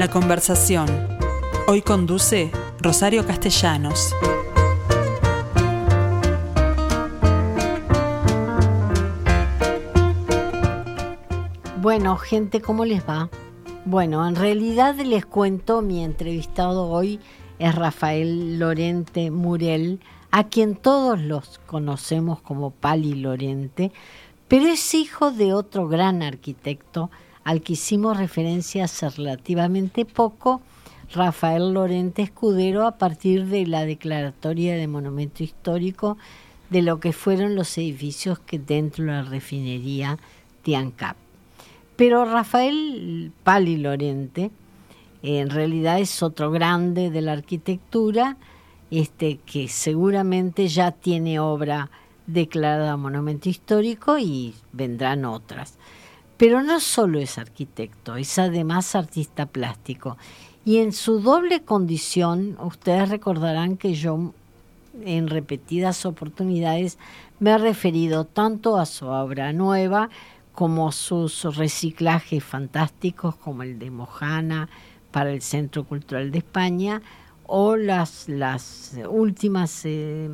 La conversación. Hoy conduce Rosario Castellanos. Bueno, gente, ¿cómo les va? Bueno, en realidad les cuento, mi entrevistado hoy es Rafael Lorente Murel, a quien todos los conocemos como Pali Lorente, pero es hijo de otro gran arquitecto al que hicimos referencia hace relativamente poco, Rafael Lorente Escudero, a partir de la declaratoria de monumento histórico de lo que fueron los edificios que dentro de la refinería Tiancap. Pero Rafael Pali Lorente en realidad es otro grande de la arquitectura, este, que seguramente ya tiene obra declarada monumento histórico y vendrán otras. Pero no solo es arquitecto, es además artista plástico. Y en su doble condición, ustedes recordarán que yo en repetidas oportunidades me he referido tanto a su obra nueva como sus reciclajes fantásticos como el de Mojana para el Centro Cultural de España o las, las últimas eh,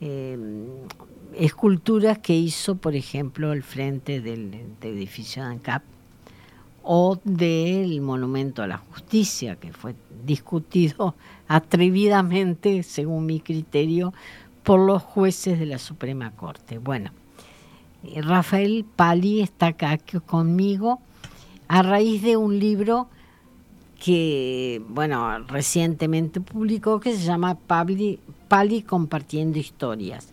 eh, esculturas que hizo, por ejemplo, al frente del, edificio de ANCAP o del Monumento a la Justicia, que fue discutido atrevidamente, según mi criterio, por los jueces de la Suprema Corte. Bueno, eh, Rafael Pali está acá conmigo a raíz de un libro que, bueno, recientemente publicó que se llama Pali, Pali Compartiendo Historias.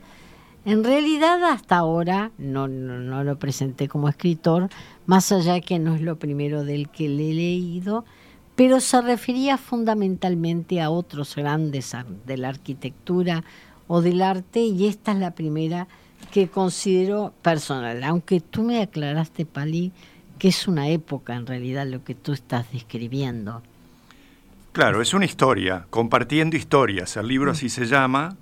En realidad hasta ahora no, no, lo presenté como escritor, más allá que no es lo primero del que le he leído, pero se refería fundamentalmente a otros grandes de la arquitectura o del arte y esta es la primera que considero personal, aunque tú me aclaraste, Pali, que es una época en realidad lo que tú estás describiendo. Claro, es una historia, compartiendo historias, el libro así se llama,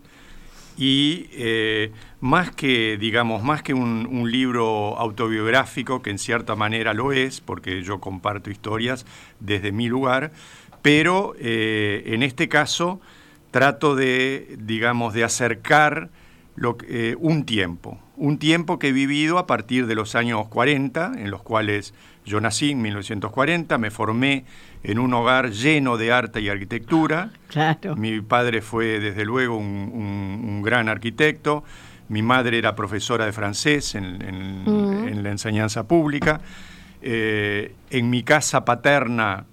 y eh, más que, digamos, más que un, libro autobiográfico, que en cierta manera lo es, porque yo comparto historias desde mi lugar, pero eh, en este caso trato de, digamos, de acercar lo, eh, un tiempo, un tiempo que he vivido a partir de los años 40, en los cuales yo nací en 1940, me formé en un hogar lleno de arte y arquitectura. Claro. Mi padre fue, desde luego, un, gran arquitecto. Mi madre era profesora de francés en, mm. la enseñanza pública. Eh, en mi casa paterna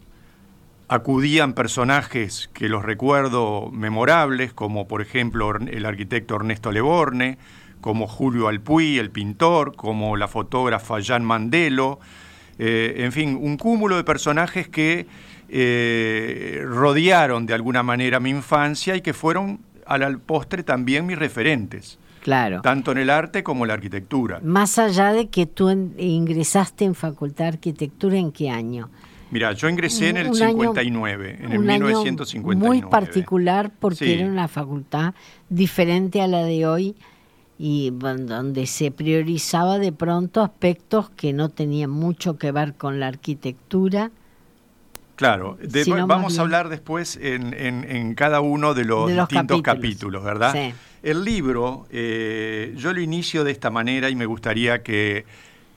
acudían personajes que los recuerdo memorables, como por ejemplo el arquitecto Ernesto Leborne, como Julio Alpuy, el pintor, como la fotógrafa Jean Mandelo, eh, en fin, un cúmulo de personajes que eh, rodearon de alguna manera mi infancia y que fueron al postre también mis referentes. Claro. Tanto en el arte como en la arquitectura. Más allá de que tú ingresaste en Facultad de Arquitectura, ¿en qué año? Mira, yo ingresé en el 59, en el 1959. muy particular porque era una facultad diferente a la de hoy y donde se priorizaba de pronto aspectos que no tenían mucho que ver con la arquitectura. Claro, vamos a hablar después en, cada uno de los, distintos capítulos, ¿verdad? El libro, eh, yo lo inicio de esta manera y me gustaría que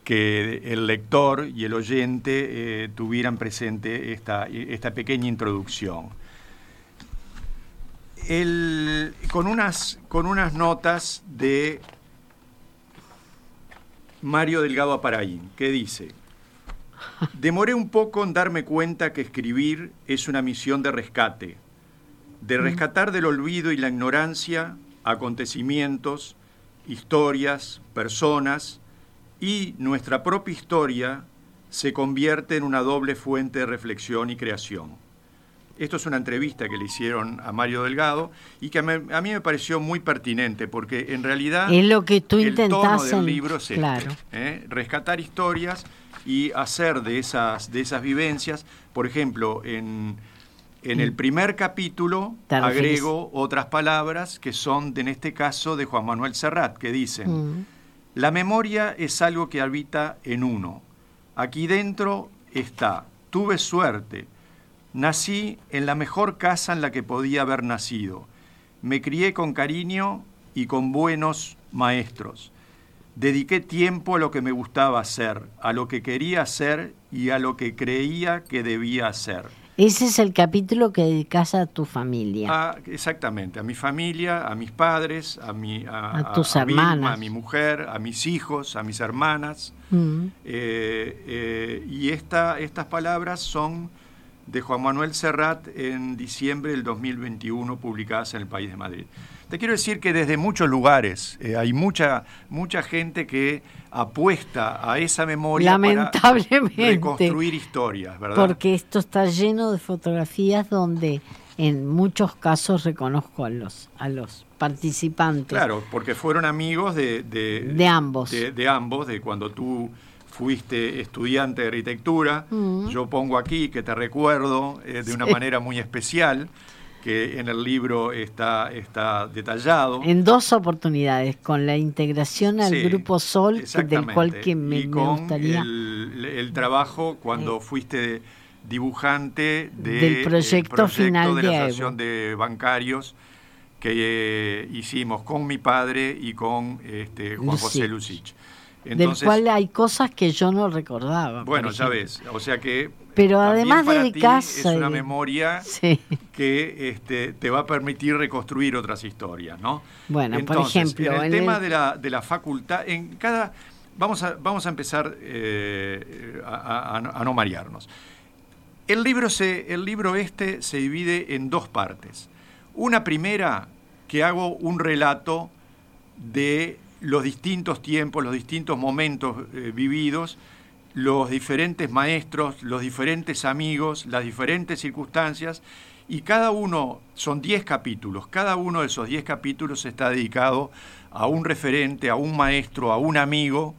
que el lector y el oyente eh, tuvieran presente esta, esta pequeña introducción. con, unas, con unas notas de Mario Delgado Aparaín, que dice, demoré un poco en darme cuenta que escribir es una misión de rescate, de rescatar del olvido y la ignorancia acontecimientos, historias, personas, y nuestra propia historia se convierte en una doble fuente de reflexión y creación. Esto es una entrevista que le hicieron a Mario Delgado y que a mí, me pareció muy pertinente porque en realidad es lo que tú el tono del libro es este, ¿eh? rescatar historias y hacer de esas, de esas vivencias, por ejemplo, en, en el mm. primer capítulo agrego otras palabras que son, en este caso, de Juan Manuel Serrat, que dicen... Mm. La memoria es algo que habita en uno. Aquí dentro está, tuve suerte, Nací en la mejor casa en la que podía haber nacido. Me crié con cariño y con buenos maestros. Dediqué tiempo a lo que me gustaba hacer, a lo que quería hacer y a lo que creía que debía hacer. Ese es el capítulo que dedicas a tu familia. Ah, exactamente, a mi familia, a mis padres, a, mi, a, tus hermanas, a mi mujer, a mis hijos, a mis hermanas. Mm. Eh, eh, y esta, estas palabras son de Juan Manuel Serrat en diciembre del 2021, publicadas en el País de Madrid. Te quiero decir que desde muchos lugares eh, hay mucha, mucha gente que apuesta a esa memoria Lamentablemente, para reconstruir historias, ¿verdad? Porque esto está lleno de fotografías donde en muchos casos reconozco a los, a los participantes. Claro, porque fueron amigos de, de, ambos. De, ambos, de cuando tú fuiste estudiante de arquitectura. Mm. Yo pongo aquí que te recuerdo eh, de una manera muy especial que en el libro está, está detallado. En dos oportunidades, con la integración al grupo Sol, del cual que me, gustaría... El, trabajo cuando fuiste dibujante del proyecto, final de, la Asociación de Bancarios que eh, hicimos con mi padre y con este, Juan José Lucich. del cual hay cosas que yo no recordaba. Bueno, ya ves, o sea que pero además de casa. Es una memoria que este, te va a permitir reconstruir otras historias, ¿no? Bueno, por ejemplo. En el tema De, la, de la facultad, en cada. Vamos a, vamos a empezar eh, a, no marearnos. El libro, se, el libro este se divide en dos partes. Una primera, que hago un relato de los distintos tiempos, los distintos momentos eh, vividos los diferentes maestros, los diferentes amigos, las diferentes circunstancias, y cada uno, son 10 capítulos, cada uno de esos 10 capítulos está dedicado a un referente, a un maestro, a un amigo.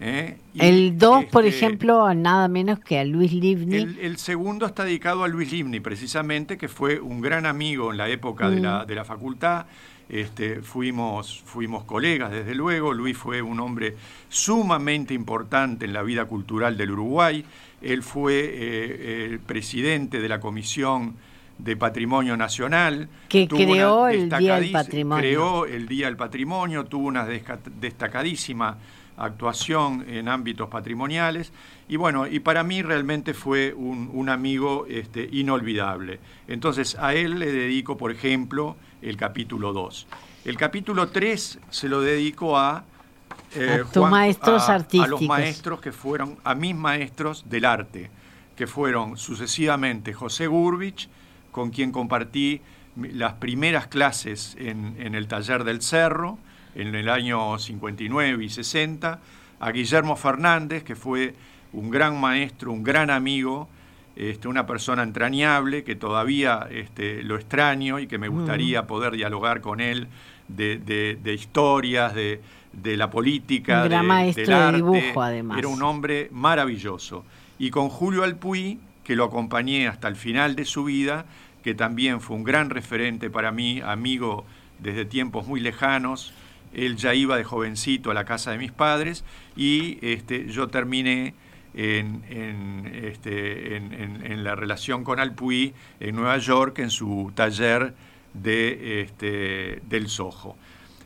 ¿eh? El 2, por este, ejemplo, a nada menos que a Luis Livni. El, segundo está dedicado a Luis Livni, precisamente, que fue un gran amigo en la época de, la, mm. de la facultad este, fuimos, fuimos colegas, desde luego. Luis fue un hombre sumamente importante en la vida cultural del Uruguay. Él fue eh, el presidente de la Comisión de Patrimonio Nacional. Que creó el Día del Patrimonio. Creó el Día del Patrimonio, tuvo una destacadísima actuación en ámbitos patrimoniales. Y bueno, y para mí realmente fue un, amigo este, inolvidable. Entonces a él le dedico, por ejemplo, el capítulo 2. El capítulo 3 se lo dedico a... Eh, maestros artísticos. A los maestros que fueron, a mis maestros del arte, que fueron sucesivamente José Gurbich, con quien compartí las primeras clases en, en el taller del Cerro, en el año 59 y 60, a Guillermo Fernández, que fue un gran maestro, un gran amigo, este, una persona entrañable que todavía este, lo extraño y que me gustaría poder dialogar con él de, historias, de, la política, un gran maestro de dibujo además. Era un hombre maravilloso. Y con Julio Alpuí, que lo acompañé hasta el final de su vida, que también fue un gran referente para mí, amigo desde tiempos muy lejanos. Él ya iba de jovencito a la casa de mis padres y este, yo terminé en, este, en, la relación con Alpuy en Nueva York, en su taller de, este, del Soho.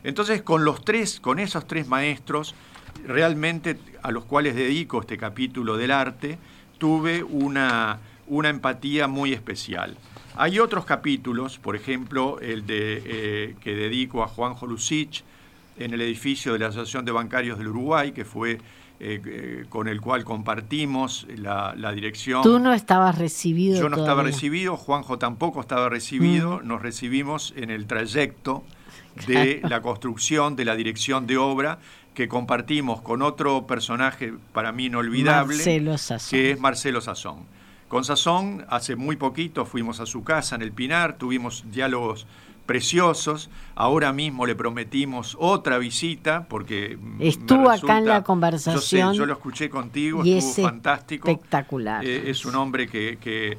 Entonces, con, los tres, con esos tres maestros, realmente a los cuales dedico este capítulo del arte, tuve una, una empatía muy especial. Hay otros capítulos, por ejemplo, el de, eh, que dedico a Juanjo Lucich en el edificio de la Asociación de Bancarios del Uruguay, que fue eh, eh, con el cual compartimos la, dirección. Tú no estabas recibido. Yo no estaba recibido, Juanjo tampoco estaba recibido, mm. nos recibimos en el trayecto de la construcción de la dirección de obra que compartimos con otro personaje para mí inolvidable, que es Marcelo Sazón. Con Sazón, hace muy poquito fuimos a su casa en el Pinar, tuvimos diálogos preciosos. Ahora mismo le prometimos otra visita porque estuvo acá en la conversación. Yo, lo escuché contigo, estuvo fantástico. Espectacular. Eh, es un hombre que,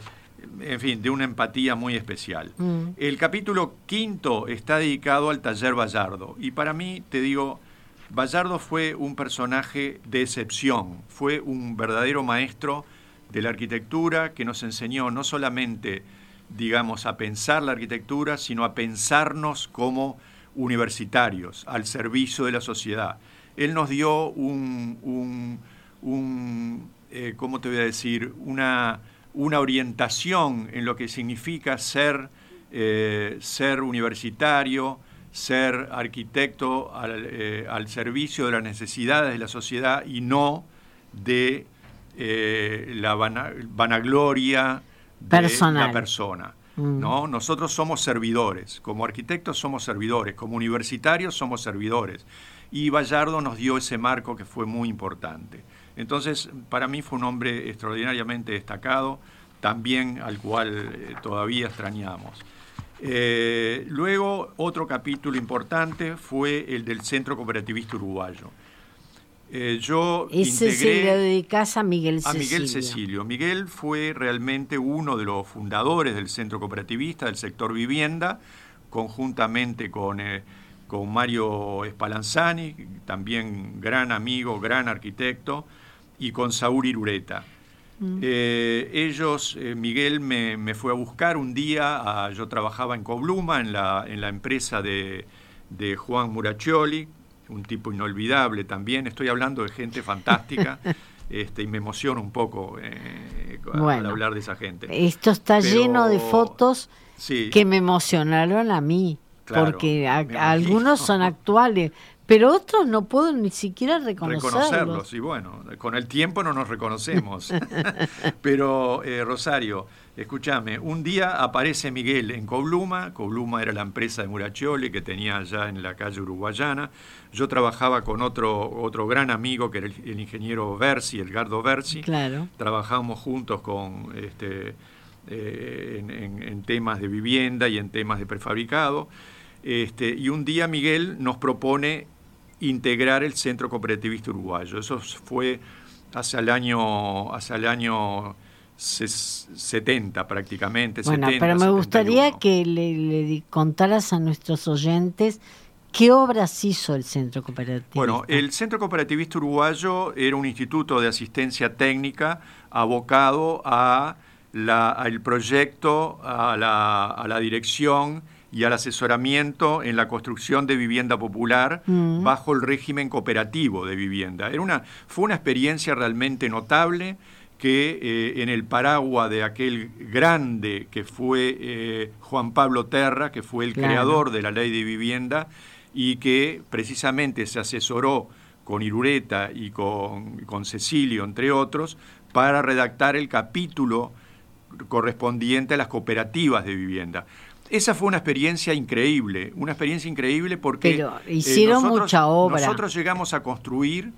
en fin, de una empatía muy especial. Mm. El capítulo quinto está dedicado al taller Vallardo y para mí, te digo, Vallardo fue un personaje de excepción, fue un verdadero maestro de la arquitectura que nos enseñó no solamente, digamos, a pensar la arquitectura, sino a pensarnos como universitarios, al servicio de la sociedad. Él nos dio un, eh, ¿cómo te voy a decir? Una, una orientación en lo que significa ser, eh, ser universitario, ser arquitecto eh, al, servicio de las necesidades de la sociedad y no de la vanagloria de la persona. Mm. ¿no? Nosotros somos servidores, como arquitectos somos servidores, como universitarios somos servidores. Y Vallardo nos dio ese marco que fue muy importante. Entonces, para mí fue un hombre extraordinariamente destacado, también al cual eh, todavía extrañamos. Eh, luego, otro capítulo importante fue el del Centro Cooperativista Uruguayo. Eh, yo Ese se lo dedicas a Miguel Cecilio. A Miguel Cecilio. Miguel fue realmente uno de los fundadores del Centro Cooperativista del sector vivienda, conjuntamente con, eh, con Mario Spallanzani, también gran amigo, gran arquitecto, y con Saúl Irureta. Mm. Eh, ellos, Miguel me, fue a buscar un día, yo trabajaba en Cobluma, en la, en la empresa de, de Juan Muraccioli, un tipo inolvidable también. Estoy hablando de gente fantástica. Este, y me emociona un poco eh, al hablar de esa gente. Esto está lleno de fotos que me emocionaron a mí, porque algunos son actuales, pero otros no puedo ni siquiera reconocerlos. Reconocerlos, y bueno, con el tiempo no nos reconocemos. pero, eh, Rosario, escúchame, un día aparece Miguel en Cobluma, Cobluma era la empresa de Muraccioli que tenía allá en la calle uruguayana, yo trabajaba con otro, otro gran amigo que era el, ingeniero Versi, Edgardo Versi, claro. trabajamos juntos con... Este, eh, en temas de vivienda y en temas de prefabricado. Este, y un día Miguel nos propone integrar el Centro Cooperativista Uruguayo. Eso fue hacia el año, hacia el año 70 prácticamente. Bueno, pero me gustaría que le, contaras a nuestros oyentes qué obras hizo el Centro Cooperativista. Bueno, el Centro Cooperativista Uruguayo era un instituto de asistencia técnica abocado a al proyecto, a la, a la dirección y al asesoramiento en la construcción de vivienda popular mm. bajo el régimen cooperativo de vivienda. Era una, fue una experiencia realmente notable que eh, en el paraguas de aquel grande que fue eh, Juan Pablo Terra, que fue el creador de la ley de vivienda y que precisamente se asesoró con Irureta y con, con Cecilio, entre otros, para redactar el capítulo correspondiente a las cooperativas de vivienda. Esa fue una experiencia increíble, una experiencia increíble porque Pero eh, hicieron mucha obra. Nosotros llegamos a construir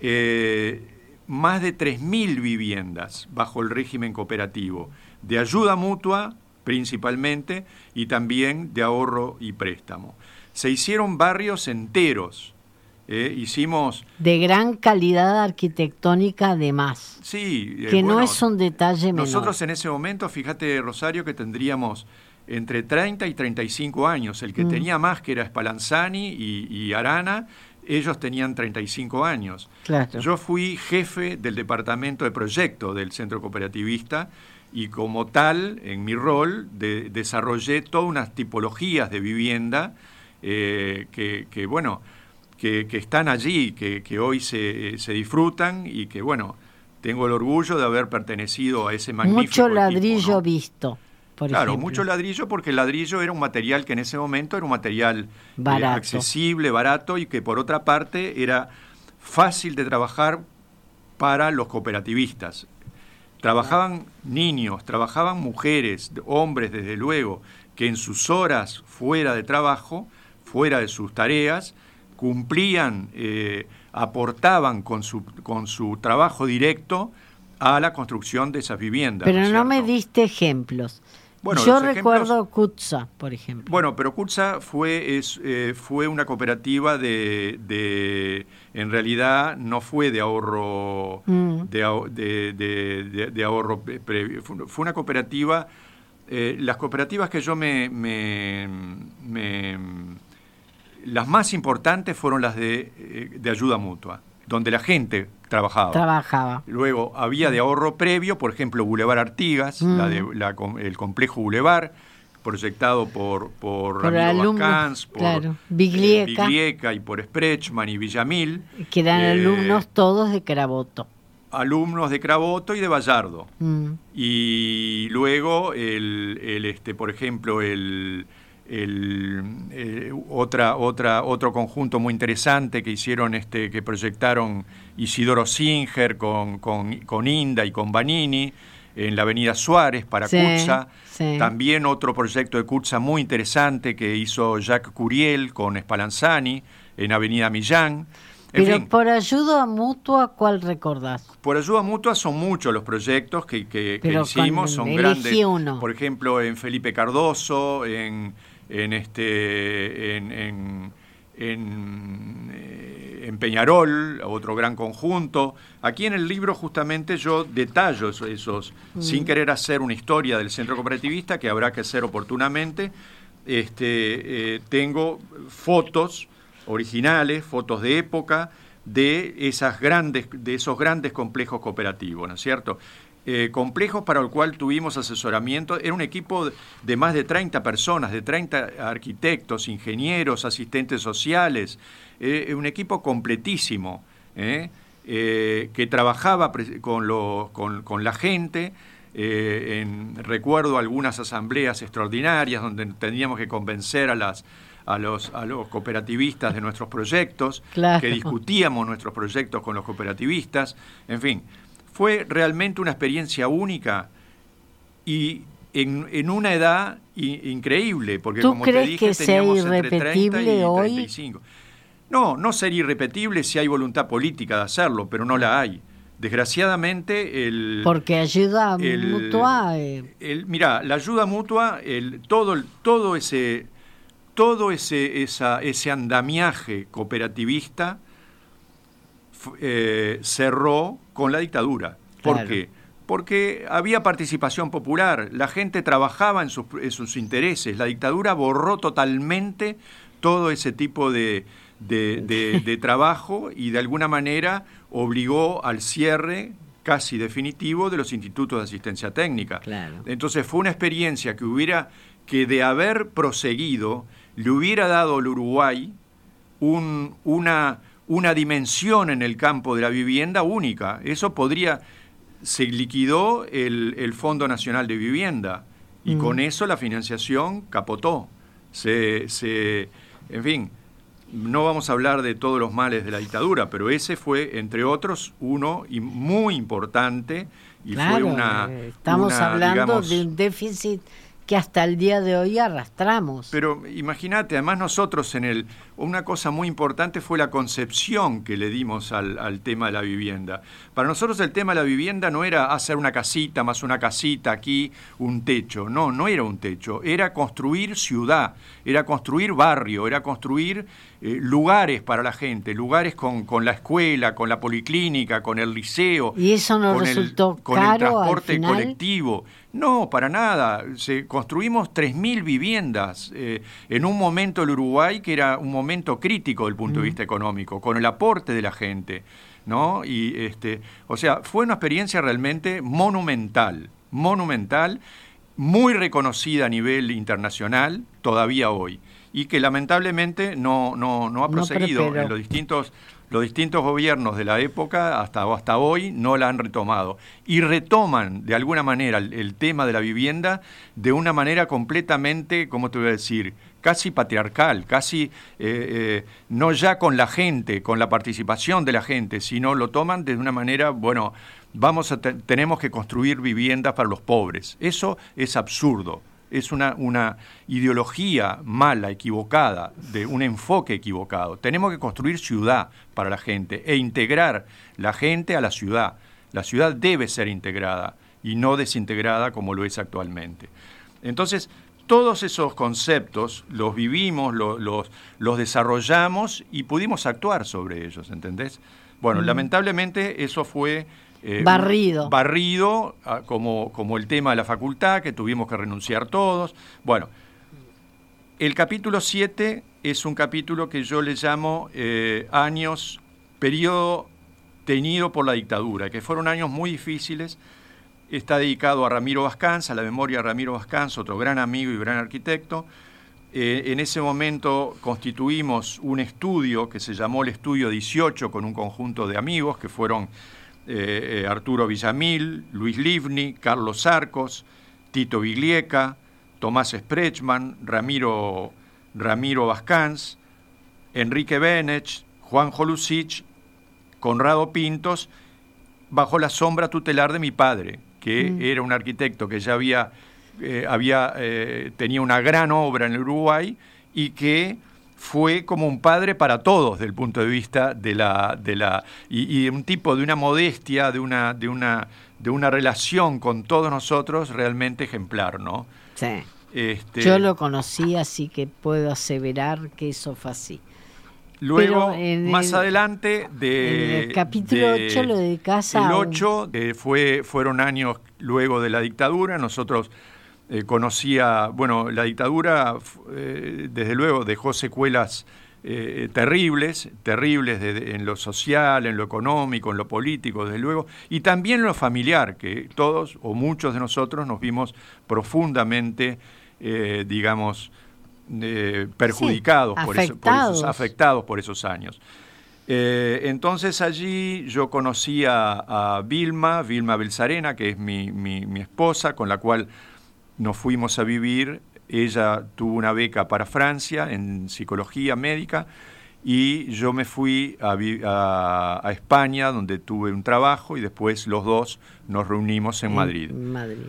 eh, más de 3.000 viviendas bajo el régimen cooperativo, de ayuda mutua principalmente y también de ahorro y préstamo. Se hicieron barrios enteros. Eh, hicimos... De gran calidad arquitectónica además. Sí. que no es un detalle menor. Nosotros en ese momento, fíjate Rosario, que tendríamos entre 30 y 35 años. El que mm. tenía más, que era Spallanzani y, Arana, ellos tenían 35 años. Yo fui jefe del departamento de proyecto del Centro Cooperativista y como tal, en mi rol, desarrollé todas unas tipologías de vivienda eh, que, bueno, que, están allí, que, que hoy se, se, disfrutan y que, bueno, tengo el orgullo de haber pertenecido a ese magnífico Mucho ladrillo visto claro, mucho ladrillo porque el ladrillo era un material que en ese momento era un material eh, accesible, barato y que por otra parte era fácil de trabajar para los cooperativistas. Trabajaban niños, trabajaban mujeres, hombres desde luego, que en sus horas fuera de trabajo, fuera de sus tareas, cumplían, eh, aportaban con su, con su trabajo directo a la construcción de esas viviendas. Pero no me diste ejemplos. Yo recuerdo Kutza, por ejemplo. Bueno, pero Kutza fue, es, eh, fue una cooperativa de, de, en realidad no fue de ahorro, mm. de, de, ahorro, fue una cooperativa, eh, las cooperativas que yo me, me, me, las más importantes fueron las de, eh, de ayuda mutua. donde la gente trabajaba. Trabajaba. Luego había de ahorro previo, por ejemplo, Boulevard Artigas, la de, la el complejo Boulevard, proyectado por, por, Por Ramiro por claro. eh, Biglieca. Biglieca y por Sprechman y Villamil. Que eran Eh, alumnos todos de Caraboto. Alumnos de Craboto y de Vallardo. Mm. Y luego, el, el, este, por ejemplo, el, el, eh, otra, otra, otro conjunto muy interesante que hicieron, este, que proyectaron Isidoro Singer con, con, con Inda y con Banini en la Avenida Suárez para Sí. También otro proyecto de Cutsa muy interesante que hizo Jacques Curiel con Spallanzani en Avenida Millán. En Pero fin, por ayuda mutua, ¿cuál recordás? por ayuda mutua son muchos los proyectos que, que- hicimos, son grandes. uno. Por ejemplo, en Felipe Cardoso, en, en este, en, en, en, eh, en Peñarol, otro gran conjunto. Aquí en el libro justamente yo detallo esos, esos, Mm. sin querer hacer una historia del centro cooperativista que habrá que hacer oportunamente. Este, eh, tengo fotos originales, fotos de época de esas grandes, de esos grandes complejos cooperativos, ¿no es cierto? Eh, complejos para el cual tuvimos asesoramiento, era un equipo de- más de 30 personas, de 30 arquitectos, ingenieros, asistentes sociales, eh, un equipo completísimo, ¿eh? Que trabajaba con, lo- con- con la gente, en- recuerdo algunas asambleas extraordinarias donde teníamos que convencer a las a los, a los cooperativistas de nuestros proyectos, Claro. que discutíamos nuestros proyectos con los cooperativistas, en fin, fue realmente una experiencia única y en, en una edad increíble, porque ¿Tú como te crees dije, que sea teníamos entre 30 irrepetible y hoy? 35. No, no sería irrepetible si hay voluntad política de hacerlo, pero no la hay. Desgraciadamente, el, Porque ayuda el- mutua. eh, el- mira, la ayuda mutua, el, todo, el- todo ese, todo ese, esa- ese andamiaje cooperativista eh, cerró con la dictadura. ¿Por Claro. qué? Porque había participación popular, la gente trabajaba en sus, en sus intereses, la dictadura borró totalmente todo ese tipo de, de- de- de trabajo y de alguna manera obligó al cierre casi definitivo de los institutos de asistencia técnica. Claro. Entonces fue una experiencia que hubiera, que de haber proseguido, le hubiera dado al Uruguay un- una, una dimensión en el campo de la vivienda única. Eso podría, se liquidó el, el Fondo Nacional de Vivienda y Mm. con eso la financiación capotó. Se, se, en fin, no vamos a hablar de todos los males de la dictadura, pero ese fue, entre otros, uno y muy importante y claro, fue una... estamos una, hablando digamos, de un déficit que hasta el día de hoy arrastramos. Pero imagínate, además nosotros en el... Una cosa muy importante fue la concepción que le dimos al, al tema de la vivienda. Para nosotros el tema de la vivienda no era hacer una casita más una casita aquí, un techo. No, no era un techo. Era construir ciudad, era construir barrio, era construir eh, lugares para la gente, lugares con, con la escuela, con la policlínica, con el liceo. ¿Y eso no con el- resultó con el caro al transporte final? colectivo. No, para nada. Se, construimos 3.000 viviendas eh, en un momento del Uruguay que era un momento crítico desde el punto de vista económico, con el aporte de la gente. ¿no? Y, este, o sea, fue una experiencia realmente monumental, monumental, muy reconocida a nivel internacional todavía hoy, y que lamentablemente no, no, no ha No proseguido en los distintos, los distintos gobiernos de la época hasta, hasta hoy no la han retomado. Y retoman de alguna manera el, tema de la vivienda de una manera completamente, ¿cómo te voy a decir? casi patriarcal, casi eh, eh, no ya con la gente, con la participación de la gente, sino lo toman de una manera, bueno, vamos a te- tenemos que construir viviendas para los pobres. Eso es absurdo. Es una, una ideología mala, equivocada, de un enfoque equivocado. Tenemos que construir ciudad para la gente e integrar la gente a la ciudad. La ciudad debe ser integrada y no desintegrada como lo es actualmente. Entonces, todos esos conceptos los vivimos, lo- los, los desarrollamos y pudimos actuar sobre ellos, ¿entendés? Bueno, lamentablemente eso fue... eh, Barrido. Barrido, ah, como, como el tema de la facultad, que tuvimos que renunciar todos. Bueno, el capítulo 7 es un capítulo que yo le llamo eh, años, periodo teñido por la dictadura, que fueron años muy difíciles. Está dedicado a Ramiro Vascans, a la memoria de Ramiro Vascans, otro gran amigo y gran arquitecto. Eh, en ese momento constituimos un estudio que se llamó el Estudio 18 con un conjunto de amigos que fueron eh, eh, Arturo Villamil, Luis Livni, Carlos Arcos, Tito Viglieca, Tomás Sprechman, Ramiro, Ramiro Vascans, Enrique Benech, Juan Jolusich, Conrado Pintos, bajo la sombra tutelar de mi padre, que mm. era un arquitecto que ya había, eh, había eh, tenía una gran obra en el Uruguay y que fue como un padre para todos desde el punto de vista de la, de la y, y un tipo de una modestia, de una, de una, de una relación con todos nosotros realmente ejemplar, ¿no? Sí. Este, Yo lo conocí, así que puedo aseverar que eso fue así. Luego, más adelante, de, el capítulo 8 lo dedicas El 8 eh, fue, fueron años luego de la dictadura. Nosotros eh, conocía, bueno, la dictadura, eh, desde luego, dejó secuelas terribles, terribles en lo social, en lo económico, en lo político, desde luego, y también en lo familiar, que todos o muchos de nosotros nos vimos profundamente, digamos, perjudicados, por, esos, afectados por esos años. Eh, entonces allí yo conocí a, Vilma, Vilma Belzarena, que es mi, mi, esposa, con la cual nos fuimos a vivir. Ella tuvo una beca para Francia en psicología médica y yo me fui a, a, España, donde tuve un trabajo y después los dos nos reunimos en, Madrid. Madrid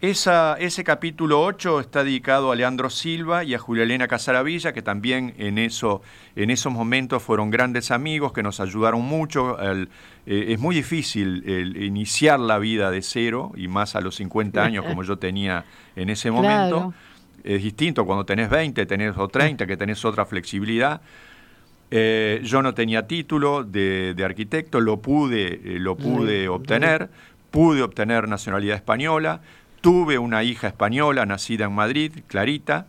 ese capítulo 8 está dedicado a Leandro Silva y a Julia Elena Casaravilla, que también en, eso, en esos momentos fueron grandes amigos que nos ayudaron mucho. Eh, es muy difícil iniciar la vida de cero, y más a los 50 años como yo tenía en ese momento. Es distinto cuando tenés 20, tenés o 30, que tenés otra flexibilidad. Eh, yo no tenía título de, arquitecto, lo pude, eh, lo pude obtener, pude obtener nacionalidad española Tuve una hija española nacida en Madrid, Clarita.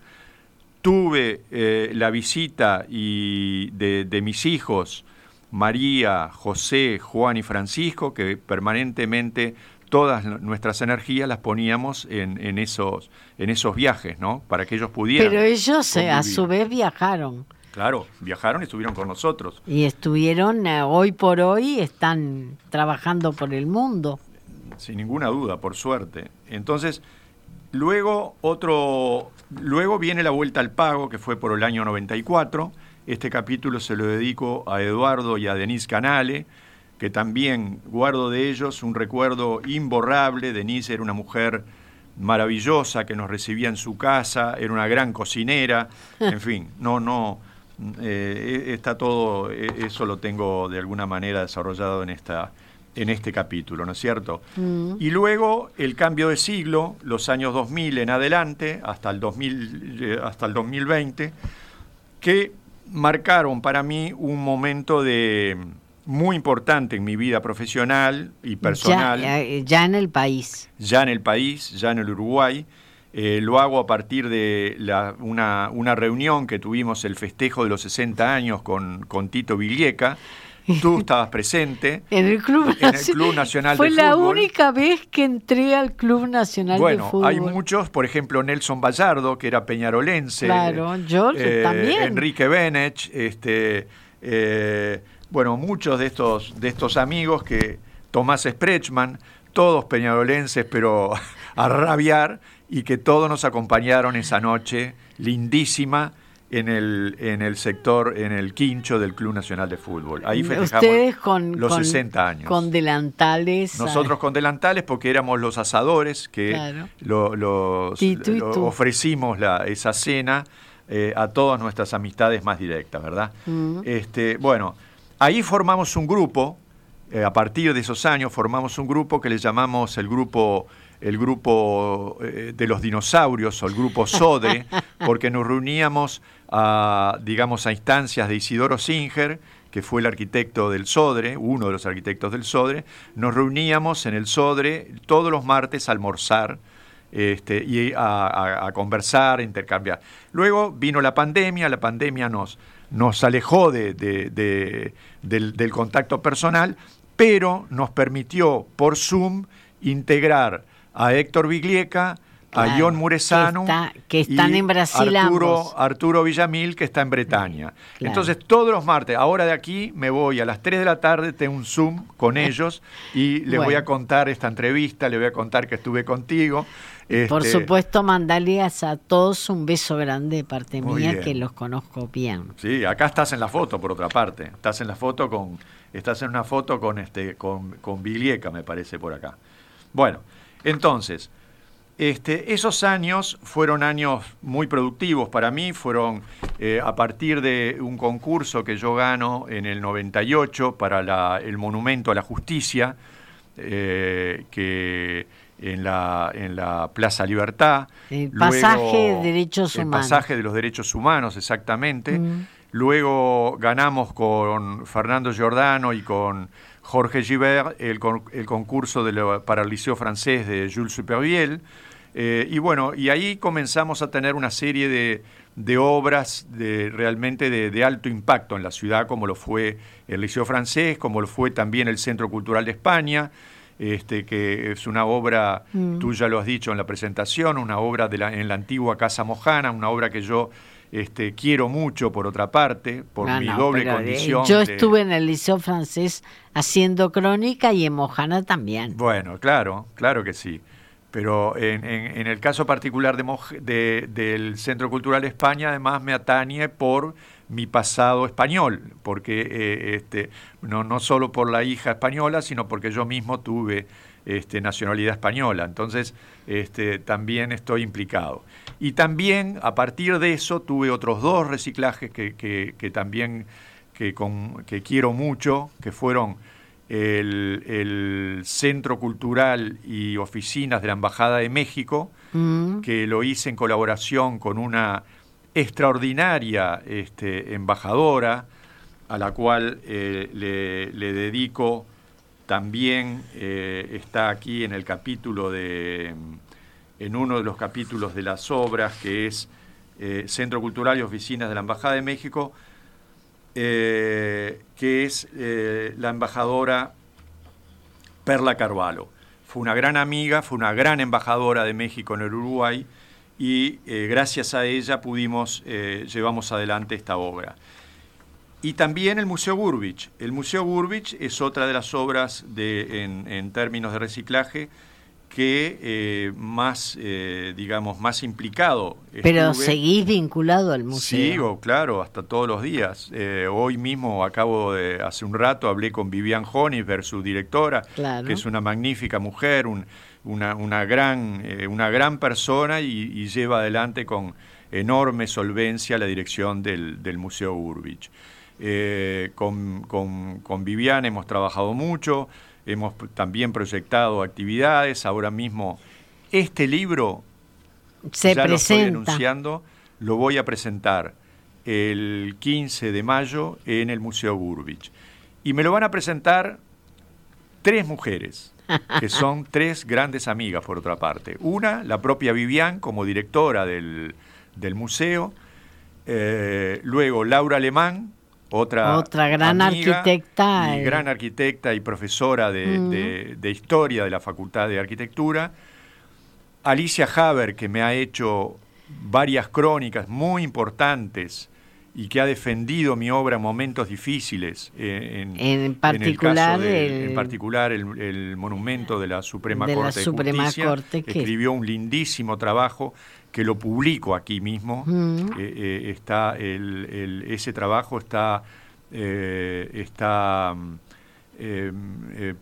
Tuve eh, la visita y de, mis hijos, María, José, Juan y Francisco, que permanentemente todas nuestras energías las poníamos en, esos, en esos viajes, ¿no? Para que ellos pudieran. Pero ellos eh, a su vez viajaron. Claro, viajaron y estuvieron con nosotros. Y estuvieron, eh, hoy por hoy, están trabajando por el mundo sin ninguna duda, por suerte. Entonces, luego otro, luego viene la vuelta al pago, que fue por el año 94. Este capítulo se lo dedico a Eduardo y a Denise Canale, que también guardo de ellos un recuerdo imborrable. Denise era una mujer maravillosa que nos recibía en su casa, era una gran cocinera, en fin, no, no, eh, está todo, e, eso lo tengo de alguna manera desarrollado en esta, en este capítulo, ¿no es cierto? Mm. Y luego el cambio de siglo, los años 2000 en adelante, hasta el, 2000, eh, hasta el 2020, que marcaron para mí un momento de muy importante en mi vida profesional y personal. Ya, en el país. Ya en el país, ya en el Uruguay. Eh, lo hago a partir de una, una, reunión que tuvimos, el festejo de los 60 años con, con Tito Villeca, Tú estabas presente en el Club, Nacional Fue la única vez que entré al Club Nacional de Fútbol. Bueno, hay muchos, por ejemplo, Nelson Vallardo, que era peñarolense. Claro, yo eh, también. Enrique Benech, este, eh, bueno, muchos de estos, de estos amigos que Tomás Sprechman, todos peñarolenses, pero a rabiar, y que todos nos acompañaron esa noche lindísima en el, en el sector, en el quincho del Club Nacional de Fútbol. Ahí festejamos con, los 60 años. Con delantales. Nosotros con delantales porque éramos los asadores que lo, ofrecimos la, esa cena eh, a todas nuestras amistades más directas, ¿verdad? Mm. Este, bueno, ahí formamos un grupo, eh, a partir de esos años formamos un grupo que le llamamos el grupo el grupo eh, de los dinosaurios o el grupo SODE, porque nos reuníamos a, digamos, a instancias de Isidoro Singer, que fue el arquitecto del Sodre, uno de los arquitectos del Sodre, nos reuníamos en el Sodre todos los martes a almorzar este, y a, conversar, a intercambiar. Luego vino la pandemia, la pandemia nos, nos alejó de, del, del contacto personal pero nos permitió por Zoom integrar a Héctor Viglieca, a John Muresano que, están en Brasil Arturo, Arturo Villamil que está en Bretaña. Entonces todos los martes, ahora de aquí me voy a las 3 de la tarde, tengo un Zoom con ellos y les voy a contar esta entrevista, les voy a contar que estuve contigo. Por este, supuesto, mandales a todos un beso grande de parte mía, que los conozco bien. Sí, acá estás en la foto, por otra parte. Estás en la foto con, estás en una foto con este, con, con Vilieca, me parece, por acá. Bueno, entonces, este, esos años fueron años muy productivos para mí, fueron eh, a partir de un concurso que yo gano en el 98 para el Monumento a la Justicia, eh, que en la, en la Plaza Libertad. El pasaje de derechos humanos. El pasaje de los derechos humanos, exactamente. Mm. Luego ganamos con Fernando Giordano y con Jorge Givert el, el concurso de para el Liceo Francés de Jules Supervielle. Eh, y bueno, y ahí comenzamos a tener una serie de, obras de, realmente de, alto impacto en la ciudad, como lo fue el Liceo Francés, como lo fue también el Centro Cultural de España, este, que es una obra, mm. tú ya lo has dicho en la presentación, una obra de la, en la antigua Casa Mojana, una obra que yo este, quiero mucho por otra parte, por mi doble condición. yo estuve en el Liceo Francés haciendo crónica y en Mojana también. Bueno, claro, claro que sí. Pero en, el caso particular de, del Centro Cultural España, además me atañe por mi pasado español, porque eh, este, no, solo por la hija española, sino porque yo mismo tuve este, nacionalidad española. Entonces, este, también estoy implicado. Y también, a partir de eso, tuve otros dos reciclajes que, también que quiero mucho, que fueron el, Centro Cultural y Oficinas de la Embajada de México, mm. que lo hice en colaboración con una extraordinaria este, embajadora, a la cual eh, le, dedico también, eh, está aquí en el capítulo de, en uno de los capítulos de las obras, que es eh, Centro Cultural y Oficinas de la Embajada de México, eh, que es eh, la embajadora Perla Carvalho. Fue una gran amiga, fue una gran embajadora de México en el Uruguay y eh, gracias a ella pudimos, llevamos adelante esta obra. Y también el Museo Gurbich. El Museo Gurbich es otra de las obras de, en términos de reciclaje que eh, más, eh, digamos, más implicado. Pero seguís vinculado al museo. Sigo, claro, hasta todos los días. Eh, hoy mismo, acabo de, hace un rato, hablé con Vivian Honisberg, su directora, que es una magnífica mujer, una, una, gran, una gran persona y, lleva adelante con enorme solvencia la dirección del, del Museo Urbich. con, con, con Vivian hemos trabajado mucho, hemos también proyectado actividades. Ahora mismo este libro se ya presenta. lo estoy anunciando, lo voy a presentar el 15 de mayo en el Museo Burbich. Y me lo van a presentar tres mujeres, que son tres grandes amigas, por otra parte. Una, la propia Vivian, como directora del, museo. Eh, luego, Laura Alemán, otra, otra gran arquitecta. Y gran arquitecta y profesora de, historia de la Facultad de Arquitectura. Alicia Haber, que me ha hecho varias crónicas muy importantes y que ha defendido mi obra en momentos difíciles. Eh, en, particular, el, en particular el, monumento de la Suprema Corte de Justicia. Escribió un lindísimo trabajo que lo publico aquí mismo. Eh, eh, está el, ese trabajo está, eh, está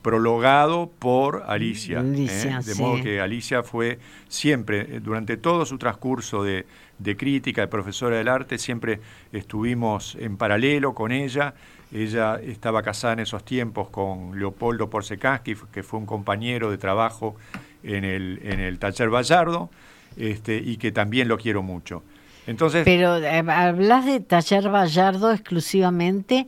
prologado por Alicia. de modo que Alicia fue siempre, durante todo su transcurso de, crítica, de profesora del arte, siempre estuvimos en paralelo con ella. Ella estaba casada en esos tiempos con Leopoldo Porsekansky, que fue un compañero de trabajo en el, en el taller Vallardo. Este, y que también lo quiero mucho. Entonces, Pero eh, hablas de Taller Vallardo exclusivamente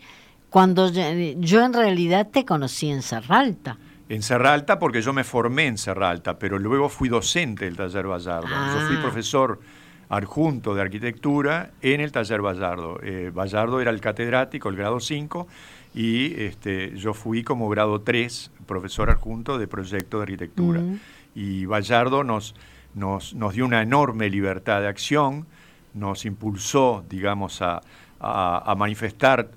cuando yo, en realidad te conocí en Serralta. En Serralta porque yo me formé en Serralta, pero luego fui docente del Taller Vallardo. Yo fui ah. profesor adjunto de arquitectura en el Taller Vallardo. Eh, Vallardo era el catedrático, el grado 5, y este, yo fui como grado 3 profesor adjunto de proyecto de arquitectura. Y Vallardo nos, nos, nos, dio una enorme libertad de acción, nos impulsó, digamos, a, a, manifestar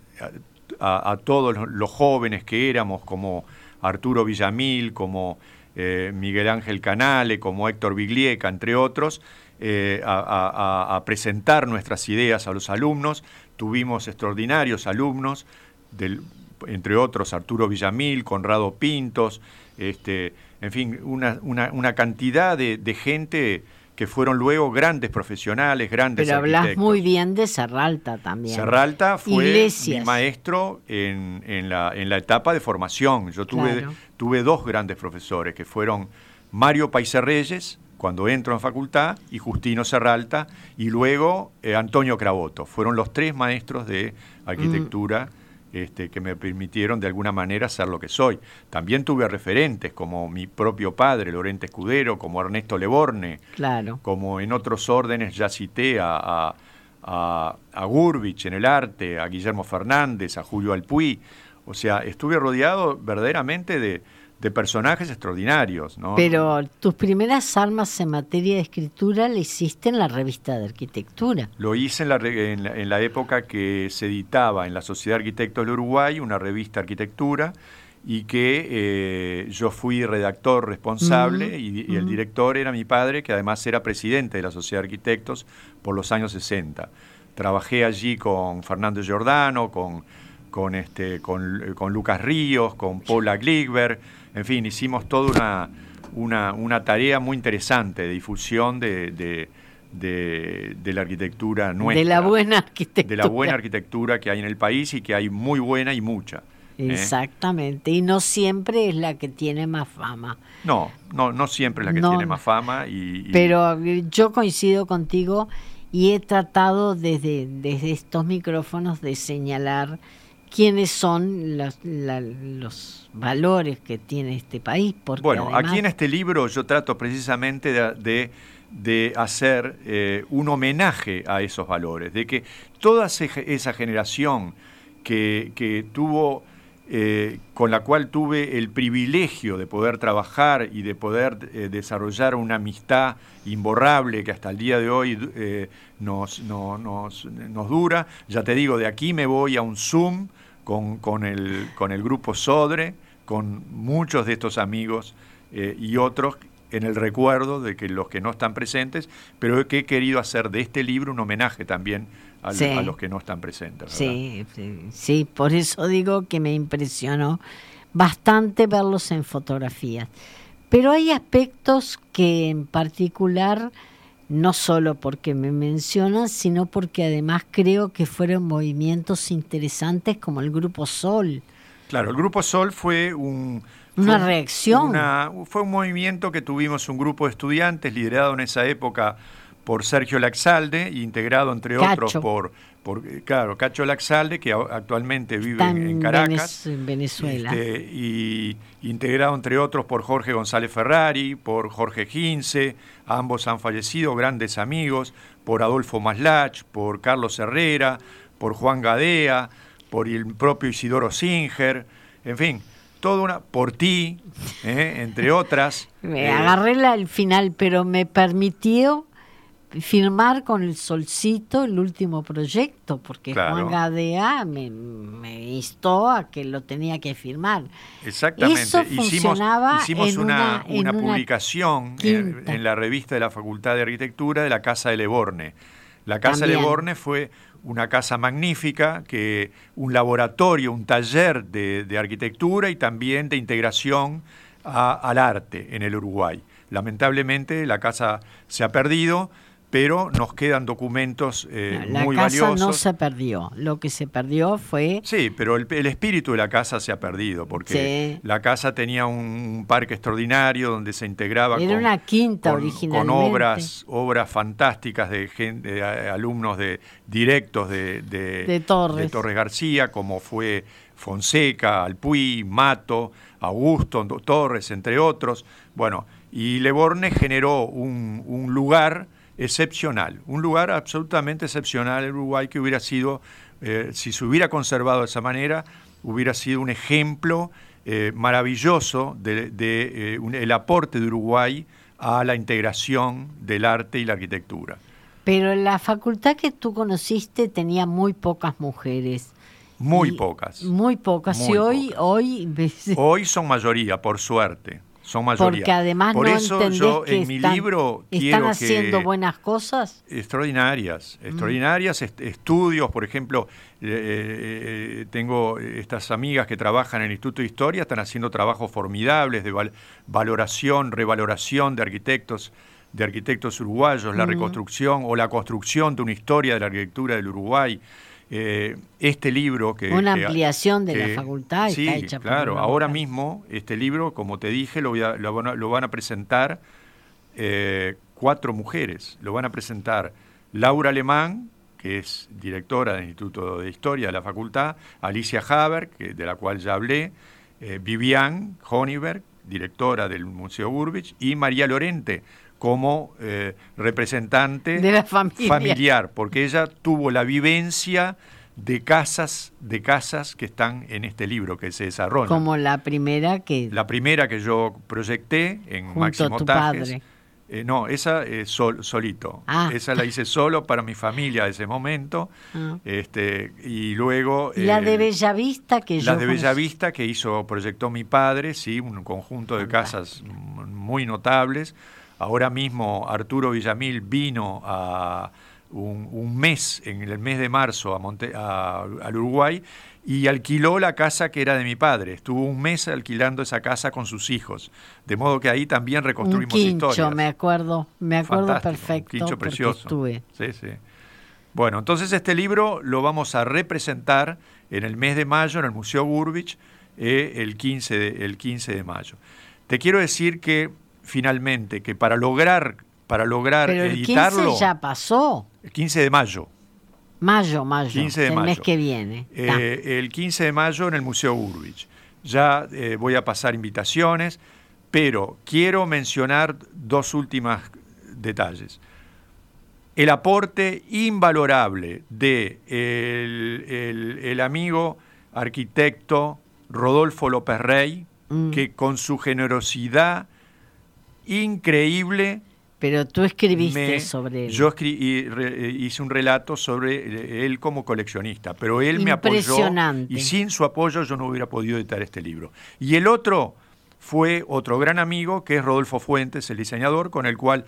a, todos los jóvenes que éramos, como Arturo Villamil, como eh, Miguel Ángel Canale, como Héctor Biglieca, entre otros, eh, a, presentar nuestras ideas a los alumnos. Tuvimos extraordinarios alumnos, entre otros Arturo Villamil, Conrado Pintos, este, en fin, una, una, cantidad de, de gente que fueron luego grandes profesionales, grandes Pero hablas muy bien de Serralta también. Serralta fue mi maestro en, en, la, en la etapa de formación. Yo tuve, tuve dos grandes profesores, que fueron Mario Paise Reyes, cuando entro en facultad, y Justino Serralta, y luego eh, Antonio Cravoto. Fueron los tres maestros de arquitectura. Mm. Este, que me permitieron de alguna manera ser lo que soy. También tuve referentes como mi propio padre, Lorente Escudero, como Ernesto Leborne, claro. como en otros órdenes ya cité a, a, a, a Gurbich en el arte, a Guillermo Fernández, a Julio Alpuy. O sea, estuve rodeado verdaderamente de, de personajes extraordinarios. ¿no? Pero tus primeras armas en materia de escritura le hiciste en la revista de arquitectura. Lo hice en la, en la, época que se editaba en la Sociedad de Arquitectos del Uruguay una revista de arquitectura y que eh, yo fui redactor responsable y, el director era mi padre, que además era presidente de la Sociedad de Arquitectos por los años 60. Trabajé allí con Fernando Giordano, con, con, este, con, con Lucas Ríos, con Paula Gligberg, en fin, hicimos toda una, una, tarea muy interesante de difusión de, de, la arquitectura nuestra. De la buena arquitectura. De la buena arquitectura que hay en el país y que hay muy buena y mucha. ¿eh? Exactamente, y no siempre es la que tiene más fama. No, no, no siempre es la que tiene más fama. Y, Pero yo coincido contigo y he tratado desde, desde estos micrófonos de señalar quiénes son los, valores que tiene este país. Porque bueno, aquí en este libro yo trato precisamente de, de, hacer eh, un homenaje a esos valores, de que toda esa generación que, que tuvo, eh, con la cual tuve el privilegio de poder trabajar y de poder eh, desarrollar una amistad imborrable que hasta el día de hoy nos, nos, nos dura, ya te digo, de aquí me voy a un Zoom con, con, el, con el grupo Sodre, con muchos de estos amigos eh, y otros en el recuerdo de que los que no están presentes, pero que he querido hacer de este libro un homenaje también a, los que no están presentes. Sí, sí, por eso digo que me impresionó bastante verlos en fotografías. Pero hay aspectos que en particular no solo porque me mencionan, sino porque además creo que fueron movimientos interesantes como el Grupo Sol. Claro, el Grupo Sol fue un... Una reacción. fue un movimiento que tuvimos un grupo de estudiantes liderado en esa época por Sergio Laxalde, integrado entre otros por, por, claro, Cacho Laxalde, que actualmente vive en, Caracas. En Venezuela. Este, y integrado entre otros por Jorge González Ferrari, por Jorge Gince, ambos han fallecido, grandes amigos, por Adolfo Maslach, por Carlos Herrera, por Juan Gadea, por el propio Isidoro Singer, en fin, toda una, por ti, ¿eh? entre otras. Me agarré la, el final, pero me permitió firmar con el Solcito el último proyecto, porque Juan Gadea me, instó a que lo tenía que firmar. Exactamente. hicimos, hicimos una, una, publicación en, la revista de la Facultad de Arquitectura de la Casa de Leborne. La Casa de Leborne fue una casa magnífica, que un laboratorio, un taller de, arquitectura y también de integración al arte en el Uruguay. Lamentablemente la casa se ha perdido, pero nos quedan documentos eh, muy valiosos. La casa no se perdió, lo que se perdió fue... Sí, pero el, espíritu de la casa se ha perdido, porque la casa tenía un parque extraordinario donde se integraba Era con, una quinta originalmente. con obras, obras fantásticas de, gente, alumnos de, directos de, de, Torres. de Torres García, como fue Fonseca, Alpuy, Mato, Augusto Torres, entre otros. Bueno, y Leborne generó un, un lugar excepcional, un lugar absolutamente excepcional en Uruguay que hubiera sido, eh, si se hubiera conservado de esa manera, hubiera sido un ejemplo eh, maravilloso del de, eh, el aporte de Uruguay a la integración del arte y la arquitectura. Pero la facultad que tú conociste tenía muy pocas mujeres. Muy pocas. Muy pocas. y hoy, hoy... Hoy son mayoría, por suerte son mayoría. Porque además Por no eso yo en mi libro están haciendo buenas cosas. Extraordinarias, mm. extraordinarias estudios, por ejemplo, eh, eh, tengo estas amigas que trabajan en el Instituto de Historia, están haciendo trabajos formidables de valoración, revaloración de arquitectos de arquitectos uruguayos, la mm. reconstrucción o la construcción de una historia de la arquitectura del Uruguay. Eh, este libro que... Una ampliación de la facultad sí, está hecha claro, ahora mismo este libro, como te dije, lo, lo, van, a, presentar eh, cuatro mujeres. Lo van a presentar Laura Alemán, que es directora del Instituto de Historia de la facultad, Alicia Haber, que, de la cual ya hablé, eh, Vivian Honiberg, directora del Museo Urbich, y María Lorente, como eh, representante de la familia. familiar, porque ella tuvo la vivencia de casas, de casas que están en este libro que se desarrolla. Como la primera que la primera que yo proyecté en Máximo Tajes. Eh, no, esa es solito. Ah. Esa la hice solo para mi familia en ese momento. Ah. Este, y luego. La de Bellavista que La de Bellavista que hizo, proyectó mi padre, sí, un conjunto de casas muy notables. Ahora mismo Arturo Villamil vino a un, mes, en el mes de marzo, a al Uruguay y alquiló la casa que era de mi padre. Estuvo un mes alquilando esa casa con sus hijos. De modo que ahí también reconstruimos un quincho, me acuerdo, me acuerdo perfecto. Un quincho precioso. Sí, sí. Bueno, entonces este libro lo vamos a representar en el mes de mayo en el Museo Gurbich eh, el, 15 de, el 15 de mayo. Te quiero decir que finalmente que para lograr para lograr Pero el editarlo 15 ya pasó. El 15 de mayo. Mayo, mayo. 15 de el mes que viene. Eh, el 15 de mayo en el Museo Urbich. Ya eh, voy a pasar invitaciones, pero quiero mencionar dos últimas detalles. El aporte invalorable de el, amigo arquitecto Rodolfo López Rey, mm. que con su generosidad increíble. Pero tú escribiste sobre él. Yo eh, hice un relato sobre eh, él como coleccionista, pero él me apoyó y sin su apoyo yo no hubiera podido editar este libro. Y el otro fue otro gran amigo que es Rodolfo Fuentes, el diseñador, con el cual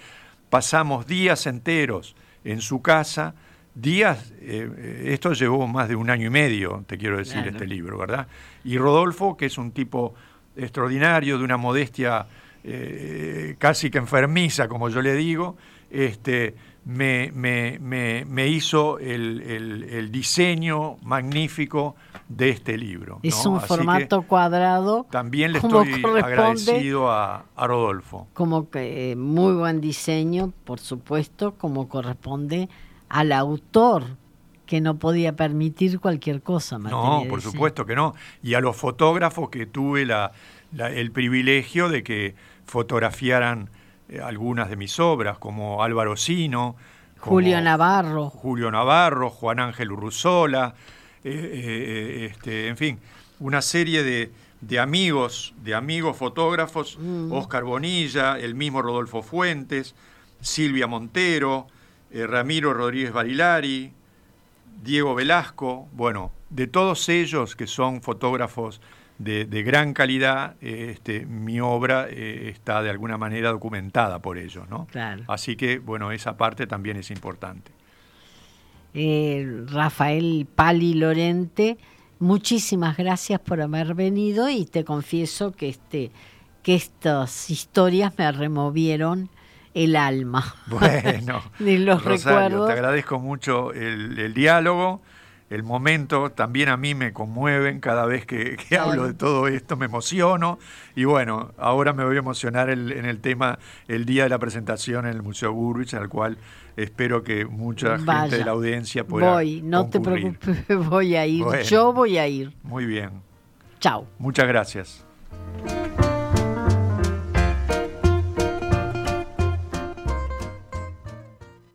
pasamos días enteros en su casa, días, eh, esto llevó más de un año y medio, te quiero decir, este libro, ¿verdad? Y Rodolfo, que es un tipo extraordinario, de una modestia eh, casi que enfermiza, como yo le digo, este, me, me, me, hizo el, diseño magnífico de este libro. Es un formato cuadrado. También le estoy agradecido a, Rodolfo. Como que eh, muy buen diseño, por supuesto, como corresponde al autor que no podía permitir cualquier cosa. No, por supuesto que no. Y a los fotógrafos que tuve la, el privilegio de que fotografiaran eh, algunas de mis obras, como Álvaro Sino, Julio Navarro. Julio Navarro, Juan Ángel Urruzola, eh, eh, este, en fin, una serie de, de amigos, de amigos fotógrafos, Oscar mm. Bonilla, el mismo Rodolfo Fuentes, Silvia Montero, Ramiro Rodríguez Barilari, Diego Velasco, bueno, de todos ellos que son fotógrafos de, gran calidad, este, mi obra eh, está de alguna manera documentada por ellos, ¿no? Así que, bueno, esa parte también es importante. Eh, Rafael Pali Lorente, muchísimas gracias por haber venido y te confieso que, este, que estas historias me removieron el alma. Bueno, los recuerdos. te agradezco mucho el, el diálogo el momento también a mí me conmueven cada vez que, hablo de todo esto, me emociono y bueno, ahora me voy a emocionar en el tema el día de la presentación en el Museo Burbich, al cual espero que mucha gente de la audiencia pueda Voy, no te preocupes, voy a ir, yo voy a ir. Muy bien. Chao. Muchas gracias.